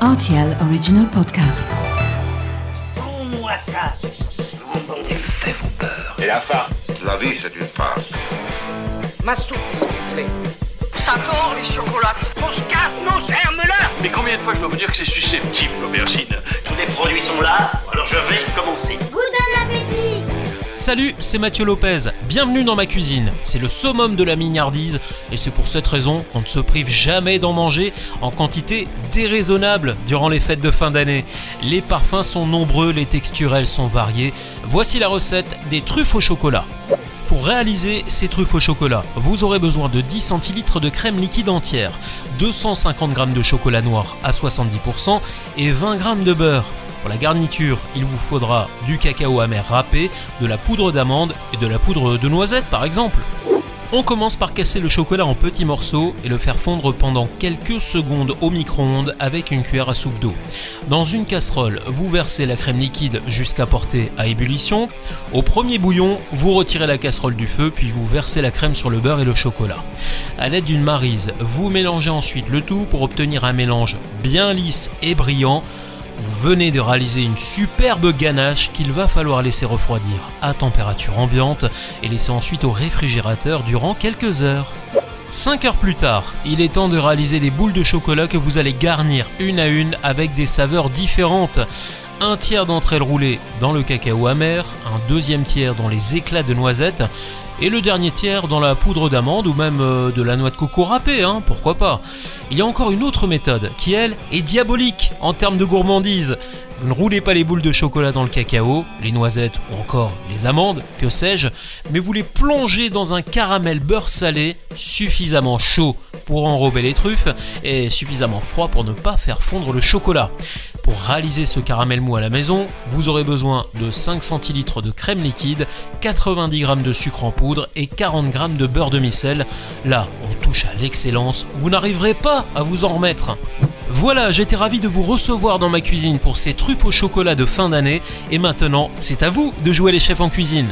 RTL Original Podcast. Sans-moi ça. Des faits vous peur. Et la farce La vie, c'est une farce. Ma soupe, s'il vous plaît. Ça tord les chocolates. On se casse nos germes-là Mais combien de fois je dois vous dire que c'est susceptible, l'aubergine Salut, c'est Mathieu Lopez. Bienvenue dans ma cuisine. C'est le summum de la mignardise et c'est pour cette raison qu'on ne se prive jamais d'en manger en quantité déraisonnable durant les fêtes de fin d'année. Les parfums sont nombreux, les texturels sont variés. Voici la recette des truffes au chocolat. Pour réaliser ces truffes au chocolat, vous aurez besoin de 10 centilitres de crème liquide entière, 250 g de chocolat noir à 70% et 20 g de beurre. Pour la garniture, il vous faudra du cacao amer râpé, de la poudre d'amande et de la poudre de noisette par exemple. On commence par casser le chocolat en petits morceaux et le faire fondre pendant quelques secondes au micro-ondes avec une cuillère à soupe d'eau. Dans une casserole, vous versez la crème liquide jusqu'à porter à ébullition. Au premier bouillon, vous retirez la casserole du feu puis vous versez la crème sur le beurre et le chocolat. À l'aide d'une marise, vous mélangez ensuite le tout pour obtenir un mélange bien lisse et brillant. Vous venez de réaliser une superbe ganache qu'il va falloir laisser refroidir à température ambiante et laisser ensuite au réfrigérateur durant quelques heures. 5 heures plus tard, il est temps de réaliser des boules de chocolat que vous allez garnir une à une avec des saveurs différentes. Un tiers d'entre elles roulées dans le cacao amer, un deuxième tiers dans les éclats de noisettes et le dernier tiers dans la poudre d'amande ou même euh, de la noix de coco râpée, hein, pourquoi pas. Il y a encore une autre méthode qui, elle, est diabolique en termes de gourmandise. Vous ne roulez pas les boules de chocolat dans le cacao, les noisettes ou encore les amandes, que sais-je, mais vous les plongez dans un caramel beurre salé suffisamment chaud pour enrober les truffes et suffisamment froid pour ne pas faire fondre le chocolat. Pour réaliser ce caramel mou à la maison, vous aurez besoin de 5 centilitres de crème liquide, 90 g de sucre en poudre et 40 g de beurre demi-sel. Là, on touche à l'excellence, vous n'arriverez pas à vous en remettre. Voilà, j'étais ravi de vous recevoir dans ma cuisine pour ces truffes au chocolat de fin d'année et maintenant, c'est à vous de jouer les chefs en cuisine.